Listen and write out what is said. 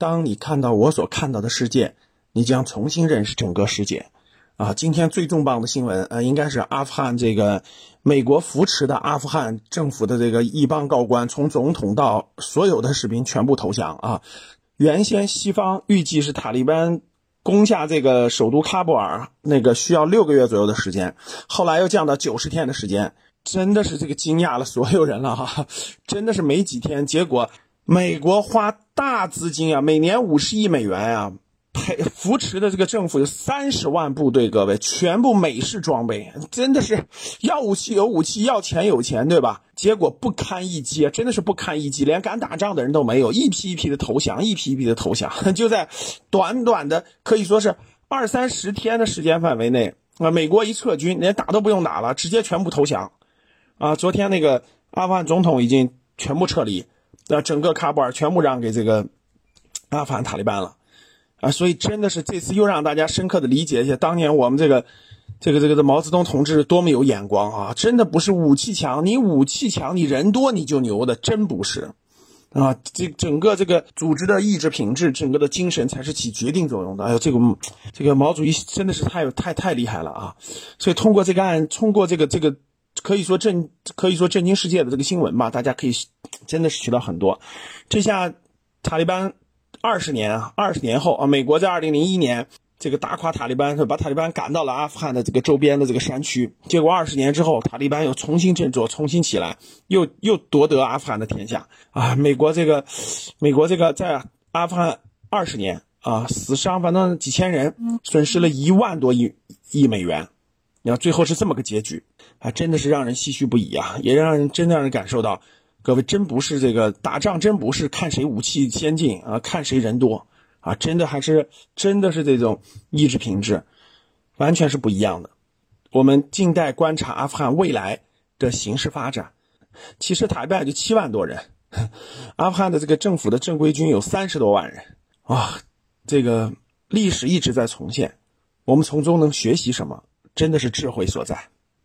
当你看到我所看到的世界，你将重新认识整个世界。啊，今天最重磅的新闻，呃，应该是阿富汗这个美国扶持的阿富汗政府的这个一帮高官，从总统到所有的士兵全部投降啊。原先西方预计是塔利班攻下这个首都喀布尔，那个需要六个月左右的时间，后来又降到九十天的时间，真的是这个惊讶了所有人了哈，真的是没几天，结果美国花大资金啊，每年五十亿美元啊。陪扶持的这个政府有三十万部队，各位全部美式装备，真的是要武器有武器，要钱有钱，对吧？结果不堪一击，真的是不堪一击，连敢打仗的人都没有，一批一批的投降，一批一批的投降，就在短短的可以说是二三十天的时间范围内啊，美国一撤军，连打都不用打了，直接全部投降，啊，昨天那个阿富汗总统已经全部撤离，那整个喀布尔全部让给这个阿富汗塔利班了。啊，所以真的是这次又让大家深刻的理解一下当年我们这个，这个这个的毛泽东同志多么有眼光啊！真的不是武器强，你武器强，你人多你就牛的，真不是，啊，这整个这个组织的意志品质，整个的精神才是起决定作用的。哎呦，这个这个毛主席真的是太太太厉害了啊！所以通过这个案，通过这个这个可以说震可以说震惊世界的这个新闻吧，大家可以真的是学到很多。这下塔利班。二十年啊，二十年后啊，美国在二零零一年这个打垮塔利班，把塔利班赶到了阿富汗的这个周边的这个山区。结果二十年之后，塔利班又重新振作，重新起来，又又夺得阿富汗的天下啊！美国这个，美国这个在阿富汗二十年啊，死伤反正几千人，损失了一万多亿亿美元。你看最后是这么个结局啊，真的是让人唏嘘不已啊，也让人真的让人感受到。各位真不是这个打仗，真不是看谁武器先进啊，看谁人多啊，真的还是真的是这种意志品质，完全是不一样的。我们静待观察阿富汗未来的形势发展。其实塔利班就七万多人，阿富汗的这个政府的正规军有三十多万人啊，这个历史一直在重现。我们从中能学习什么？真的是智慧所在。